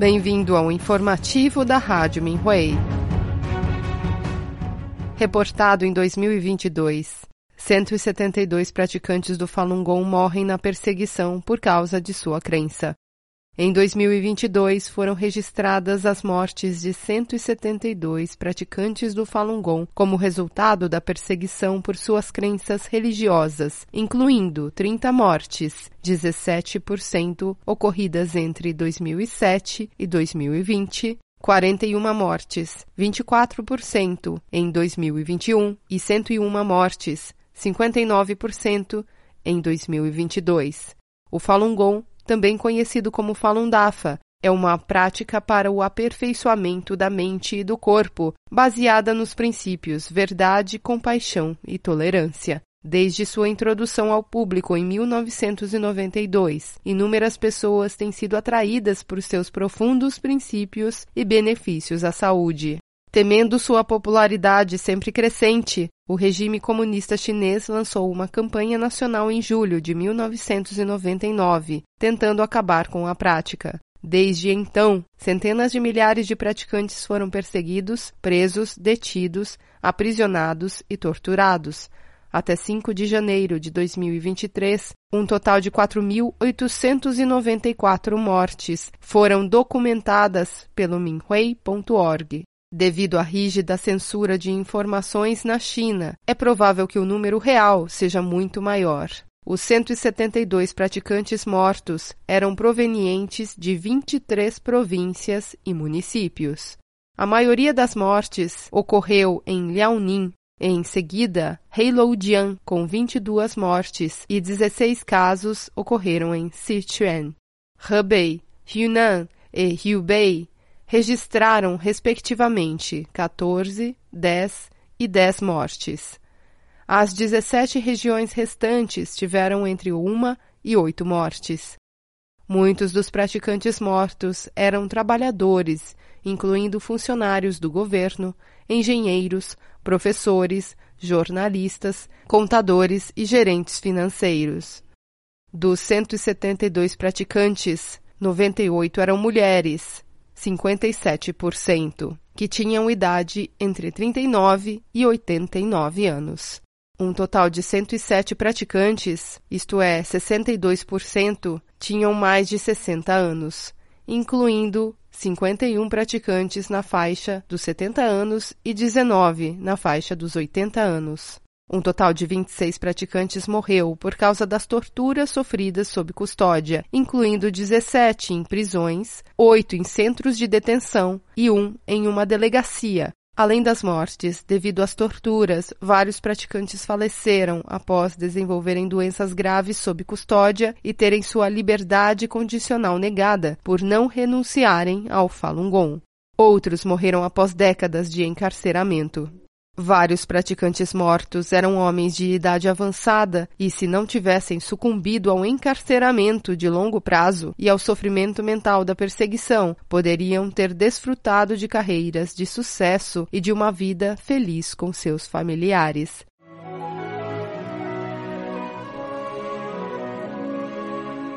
Bem-vindo ao informativo da Rádio Minhui. Reportado em 2022, 172 praticantes do Falun Gong morrem na perseguição por causa de sua crença. Em 2022, foram registradas as mortes de 172 praticantes do Falun Gong como resultado da perseguição por suas crenças religiosas, incluindo 30 mortes, 17% ocorridas entre 2007 e 2020, 41 mortes, 24% em 2021 e 101 mortes, 59% em 2022. O Falun Gong também conhecido como Falun Dafa, é uma prática para o aperfeiçoamento da mente e do corpo, baseada nos princípios verdade, compaixão e tolerância. Desde sua introdução ao público em 1992, inúmeras pessoas têm sido atraídas por seus profundos princípios e benefícios à saúde. Temendo sua popularidade sempre crescente, o regime comunista chinês lançou uma campanha nacional em julho de 1999, tentando acabar com a prática. Desde então, centenas de milhares de praticantes foram perseguidos, presos, detidos, aprisionados e torturados. Até 5 de janeiro de 2023, um total de 4.894 mortes foram documentadas pelo Minhui.org. Devido à rígida censura de informações na China, é provável que o número real seja muito maior. Os 172 praticantes mortos eram provenientes de 23 províncias e municípios. A maioria das mortes ocorreu em Liaoning, em seguida, Heilongjiang, com 22 mortes, e 16 casos ocorreram em Sichuan. Hebei, Yunnan e Hubei registraram, respectivamente, 14, 10 e 10 mortes. As 17 regiões restantes tiveram entre uma e oito mortes. Muitos dos praticantes mortos eram trabalhadores, incluindo funcionários do governo, engenheiros, professores, jornalistas, contadores e gerentes financeiros. Dos 172 praticantes, 98 eram mulheres 57%, que tinham idade entre 39 e 89 anos. Um total de 107 praticantes, isto é, 62%, tinham mais de 60 anos, incluindo 51 praticantes na faixa dos 70 anos e 19 na faixa dos 80 anos. Um total de 26 praticantes morreu por causa das torturas sofridas sob custódia, incluindo 17 em prisões, 8 em centros de detenção e um em uma delegacia. Além das mortes, devido às torturas, vários praticantes faleceram após desenvolverem doenças graves sob custódia e terem sua liberdade condicional negada por não renunciarem ao Falun Gong. Outros morreram após décadas de encarceramento. Vários praticantes mortos eram homens de idade avançada e, se não tivessem sucumbido ao encarceramento de longo prazo e ao sofrimento mental da perseguição, poderiam ter desfrutado de carreiras de sucesso e de uma vida feliz com seus familiares.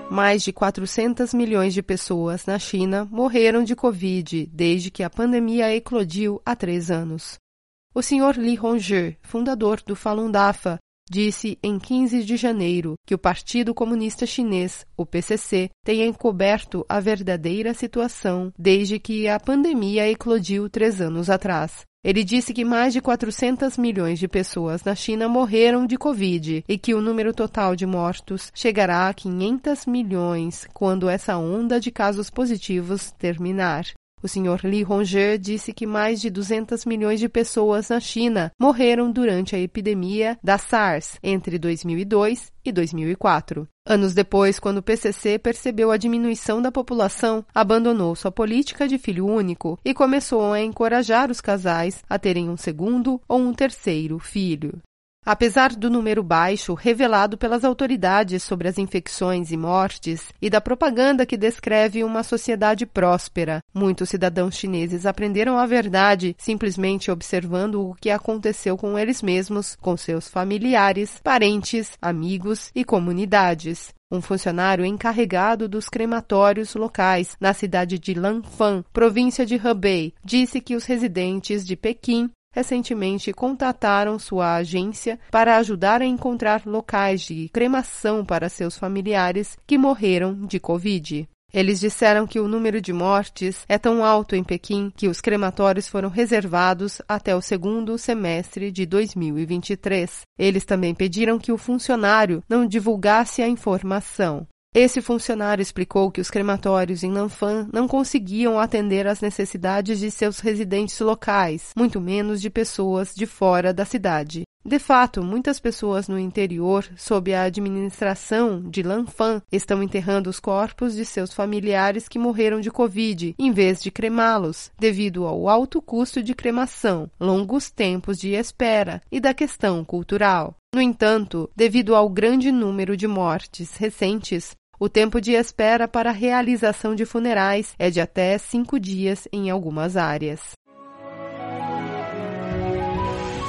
mais de 400 milhões de pessoas na China morreram de Covid desde que a pandemia eclodiu há três anos. O Sr. Li Hongzhi, fundador do Falun Dafa, disse em 15 de janeiro que o Partido Comunista Chinês, o PCC, tem encoberto a verdadeira situação desde que a pandemia eclodiu três anos atrás. Ele disse que mais de 400 milhões de pessoas na China morreram de Covid e que o número total de mortos chegará a 500 milhões quando essa onda de casos positivos terminar. O Sr. Li Hongzhi disse que mais de 200 milhões de pessoas na China morreram durante a epidemia da SARS entre 2002 e 2004. Anos depois, quando o PCC percebeu a diminuição da população, abandonou sua política de filho único e começou a encorajar os casais a terem um segundo ou um terceiro filho. Apesar do número baixo revelado pelas autoridades sobre as infecções e mortes e da propaganda que descreve uma sociedade próspera, muitos cidadãos chineses aprenderam a verdade simplesmente observando o que aconteceu com eles mesmos, com seus familiares, parentes, amigos e comunidades. um funcionário encarregado dos crematórios locais na cidade de Lanfan, província de Hebei, disse que os residentes de Pequim recentemente contataram sua agência para ajudar a encontrar locais de cremação para seus familiares que morreram de Covid. Eles disseram que o número de mortes é tão alto em Pequim que os crematórios foram reservados até o segundo semestre de 2023. Eles também pediram que o funcionário não divulgasse a informação. Esse funcionário explicou que os crematórios em Nanfan não conseguiam atender às necessidades de seus residentes locais, muito menos de pessoas de fora da cidade. De fato, muitas pessoas no interior, sob a administração de Lanfan, estão enterrando os corpos de seus familiares que morreram de Covid, em vez de cremá-los, devido ao alto custo de cremação, longos tempos de espera e da questão cultural. No entanto, devido ao grande número de mortes recentes, o tempo de espera para a realização de funerais é de até cinco dias em algumas áreas.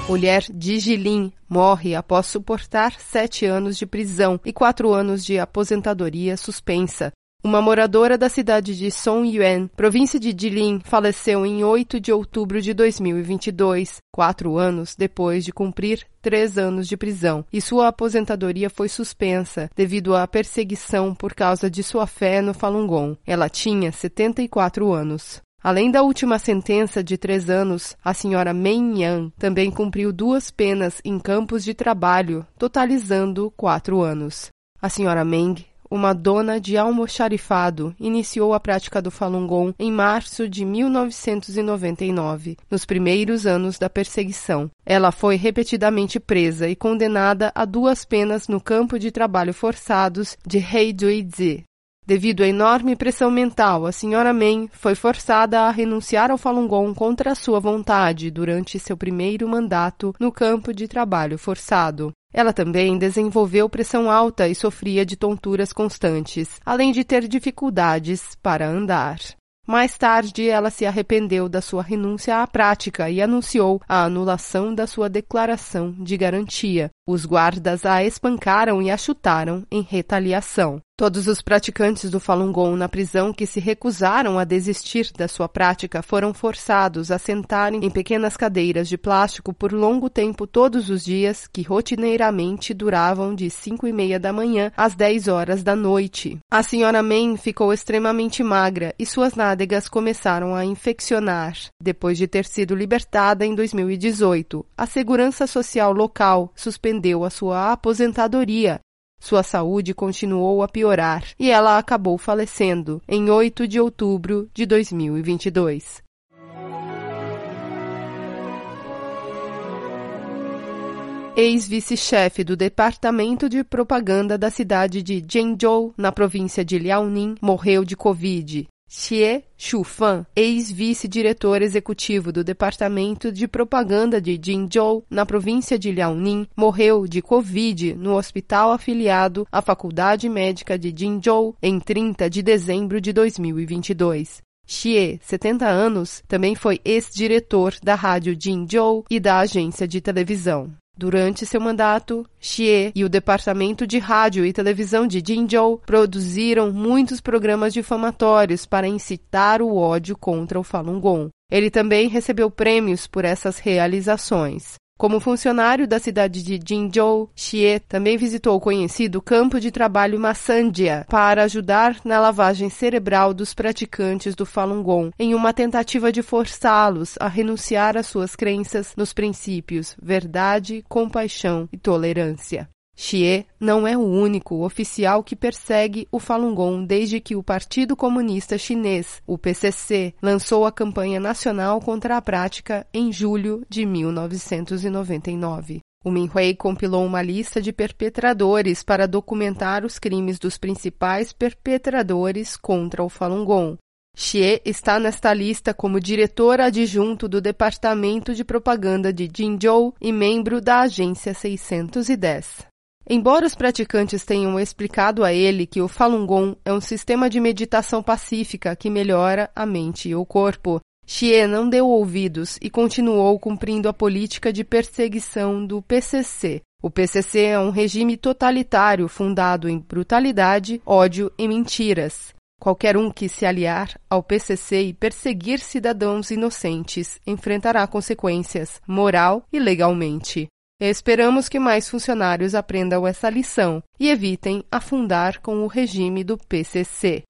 Mulher de Gilim morre após suportar sete anos de prisão e quatro anos de aposentadoria suspensa uma moradora da cidade de Songyuan, província de Jilin, faleceu em 8 de outubro de 2022, quatro anos depois de cumprir três anos de prisão, e sua aposentadoria foi suspensa devido à perseguição por causa de sua fé no Falun Gong. Ela tinha 74 anos. Além da última sentença de três anos, a senhora Meng Yan também cumpriu duas penas em campos de trabalho, totalizando quatro anos. A senhora Meng uma dona de almoxarifado, iniciou a prática do Falun Gong em março de 1999, nos primeiros anos da perseguição. Ela foi repetidamente presa e condenada a duas penas no campo de trabalho forçados de Heidui-zi. Devido à enorme pressão mental, a senhora Men foi forçada a renunciar ao Falun Gong contra sua vontade durante seu primeiro mandato no campo de trabalho forçado. Ela também desenvolveu pressão alta e sofria de tonturas constantes, além de ter dificuldades para andar. Mais tarde, ela se arrependeu da sua renúncia à prática e anunciou a anulação da sua declaração de garantia. Os guardas a espancaram e a chutaram em retaliação. Todos os praticantes do Falun Gong na prisão que se recusaram a desistir da sua prática foram forçados a sentarem em pequenas cadeiras de plástico por longo tempo todos os dias, que rotineiramente duravam de cinco e meia da manhã às dez horas da noite. A senhora Men ficou extremamente magra e suas nádegas começaram a infeccionar. Depois de ter sido libertada em 2018, a Segurança Social local suspendeu a sua aposentadoria sua saúde continuou a piorar e ela acabou falecendo em 8 de outubro de 2022. Ex-vice-chefe do Departamento de Propaganda da cidade de Zhengzhou, na província de Liaoning, morreu de Covid. Xie Shufan, ex-vice-diretor executivo do Departamento de Propaganda de Jinzhou, na província de Liaoning, morreu de Covid no hospital afiliado à Faculdade Médica de Jinzhou em 30 de dezembro de 2022. Xie, 70 anos, também foi ex-diretor da rádio Jinzhou e da agência de televisão. Durante seu mandato, Xie e o departamento de rádio e televisão de Jinzhou produziram muitos programas difamatórios para incitar o ódio contra o Falun Gong. Ele também recebeu prêmios por essas realizações. Como funcionário da cidade de Jinzhou, Xie também visitou o conhecido campo de trabalho Massandia para ajudar na lavagem cerebral dos praticantes do Falun Gong, em uma tentativa de forçá-los a renunciar às suas crenças nos princípios verdade, compaixão e tolerância. Xie não é o único oficial que persegue o Falun Gong desde que o Partido Comunista Chinês, o PCC, lançou a campanha nacional contra a prática em julho de 1999. O Minhui compilou uma lista de perpetradores para documentar os crimes dos principais perpetradores contra o Falun Gong. Xie está nesta lista como diretor adjunto do Departamento de Propaganda de Jinzhou e membro da Agência 610. Embora os praticantes tenham explicado a ele que o Falun Gong é um sistema de meditação pacífica que melhora a mente e o corpo, Xie não deu ouvidos e continuou cumprindo a política de perseguição do PCC, O PCC é um regime totalitário fundado em brutalidade, ódio e mentiras. Qualquer um que se aliar ao PCC e perseguir cidadãos inocentes enfrentará consequências, moral e legalmente. Esperamos que mais funcionários aprendam essa lição e evitem afundar com o regime do PCC.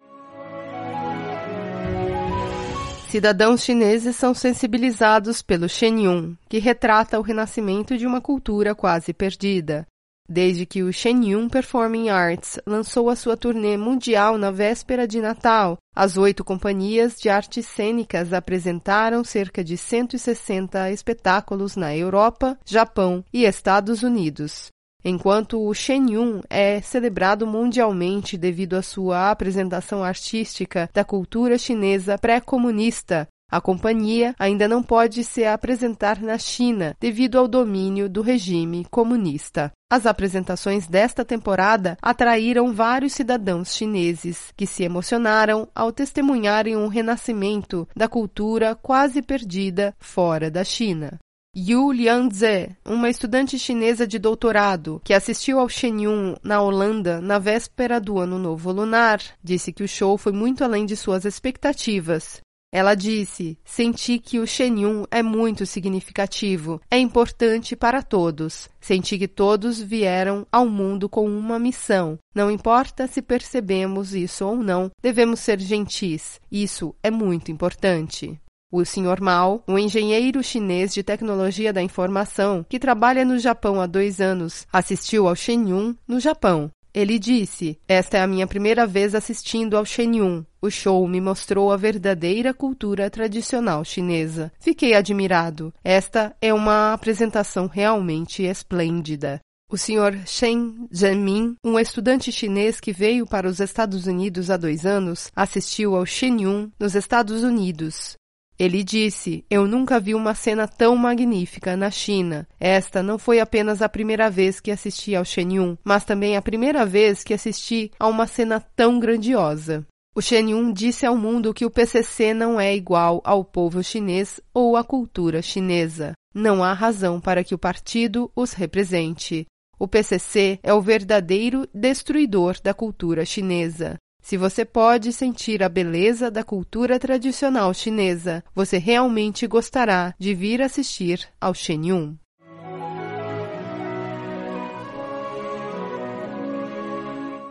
Cidadãos chineses são sensibilizados pelo Shenyun, que retrata o renascimento de uma cultura quase perdida. Desde que o Shenyun Performing Arts lançou a sua turnê mundial na véspera de Natal, as oito companhias de artes cênicas apresentaram cerca de 160 espetáculos na Europa, Japão e Estados Unidos. Enquanto o Shenyun é celebrado mundialmente devido à sua apresentação artística da cultura chinesa pré-comunista, a companhia ainda não pode se apresentar na China devido ao domínio do regime comunista. As apresentações desta temporada atraíram vários cidadãos chineses que se emocionaram ao testemunharem um renascimento da cultura quase perdida fora da China. Yu Lianze, uma estudante chinesa de doutorado que assistiu ao Shenyun na Holanda na véspera do Ano Novo Lunar, disse que o show foi muito além de suas expectativas. Ela disse: Senti que o Shenyun é muito significativo, é importante para todos. Senti que todos vieram ao mundo com uma missão. Não importa se percebemos isso ou não, devemos ser gentis. Isso é muito importante. O Sr. Mao, um engenheiro chinês de tecnologia da informação que trabalha no Japão há dois anos, assistiu ao Shenyun no Japão. Ele disse: Esta é a minha primeira vez assistindo ao Shenyun. O show me mostrou a verdadeira cultura tradicional chinesa. Fiquei admirado. Esta é uma apresentação realmente esplêndida. O Sr. Shen Zhenmin, um estudante chinês que veio para os Estados Unidos há dois anos, assistiu ao Shenyun nos Estados Unidos. Ele disse: Eu nunca vi uma cena tão magnífica na China. Esta não foi apenas a primeira vez que assisti ao Shenyun, mas também a primeira vez que assisti a uma cena tão grandiosa. O Shenyun disse ao mundo que o PCC não é igual ao povo chinês ou à cultura chinesa. Não há razão para que o partido os represente. O PCC é o verdadeiro destruidor da cultura chinesa. Se você pode sentir a beleza da cultura tradicional chinesa, você realmente gostará de vir assistir ao Shenyun.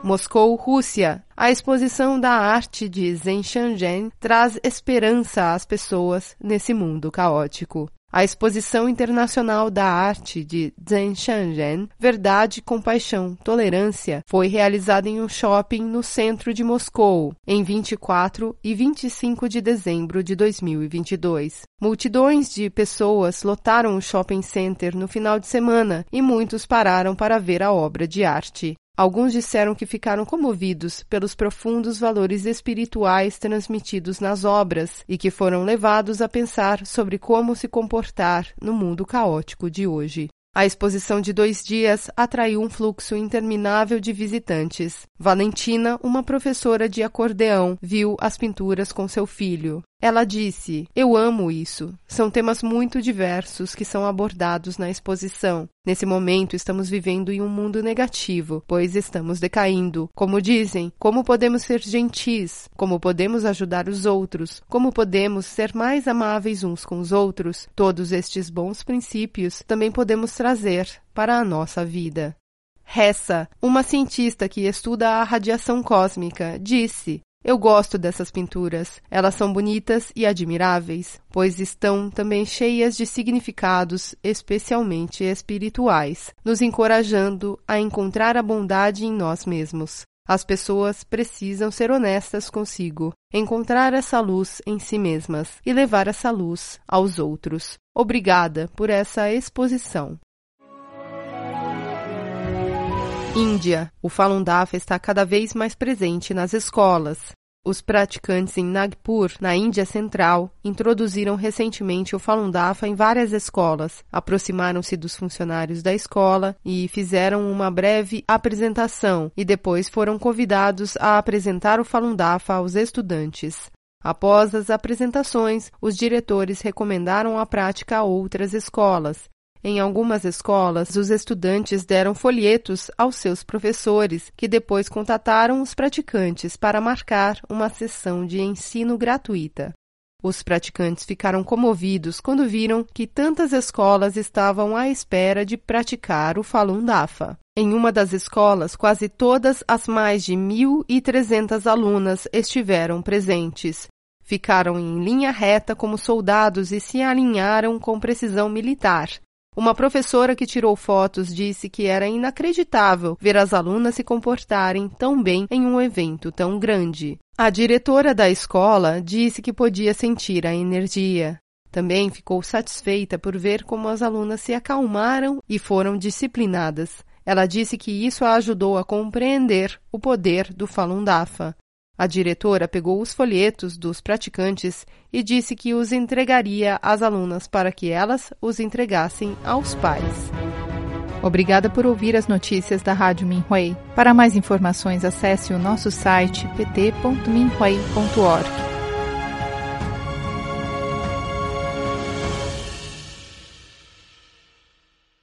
Moscou, Rússia. A exposição da arte de Zhen Shenzhen traz esperança às pessoas nesse mundo caótico. A Exposição Internacional da Arte de Zhenshanren, Verdade, Compaixão, Tolerância, foi realizada em um shopping no centro de Moscou, em 24 e 25 de dezembro de 2022. Multidões de pessoas lotaram o shopping center no final de semana e muitos pararam para ver a obra de arte. Alguns disseram que ficaram comovidos pelos profundos valores espirituais transmitidos nas obras e que foram levados a pensar sobre como se comportar no mundo caótico de hoje. A exposição de dois dias atraiu um fluxo interminável de visitantes. Valentina, uma professora de acordeão, viu as pinturas com seu filho. Ela disse: Eu amo isso. São temas muito diversos que são abordados na exposição. Nesse momento, estamos vivendo em um mundo negativo, pois estamos decaindo. Como dizem, como podemos ser gentis? Como podemos ajudar os outros? Como podemos ser mais amáveis uns com os outros? Todos estes bons princípios também podemos trazer para a nossa vida. Hessa, uma cientista que estuda a radiação cósmica, disse: eu gosto dessas pinturas. Elas são bonitas e admiráveis, pois estão também cheias de significados, especialmente espirituais, nos encorajando a encontrar a bondade em nós mesmos. As pessoas precisam ser honestas consigo, encontrar essa luz em si mesmas e levar essa luz aos outros. Obrigada por essa exposição. Índia. O Falun Dafa está cada vez mais presente nas escolas. Os praticantes em Nagpur, na Índia Central, introduziram recentemente o Falun Dafa em várias escolas, aproximaram-se dos funcionários da escola e fizeram uma breve apresentação e depois foram convidados a apresentar o Falun Dafa aos estudantes. Após as apresentações, os diretores recomendaram a prática a outras escolas Em algumas escolas, os estudantes deram folhetos aos seus professores, que depois contataram os praticantes para marcar uma sessão de ensino gratuita. Os praticantes ficaram comovidos quando viram que tantas escolas estavam à espera de praticar o Falun Dafa. Em uma das escolas, quase todas as mais de 1.300 alunas estiveram presentes. Ficaram em linha reta como soldados e se alinharam com precisão militar. Uma professora que tirou fotos disse que era inacreditável ver as alunas se comportarem tão bem em um evento tão grande. A diretora da escola disse que podia sentir a energia. Também ficou satisfeita por ver como as alunas se acalmaram e foram disciplinadas. Ela disse que isso a ajudou a compreender o poder do Falun Dafa. A diretora pegou os folhetos dos praticantes e disse que os entregaria às alunas para que elas os entregassem aos pais. Obrigada por ouvir as notícias da Rádio Minhui. Para mais informações, acesse o nosso site pt.minhui.org.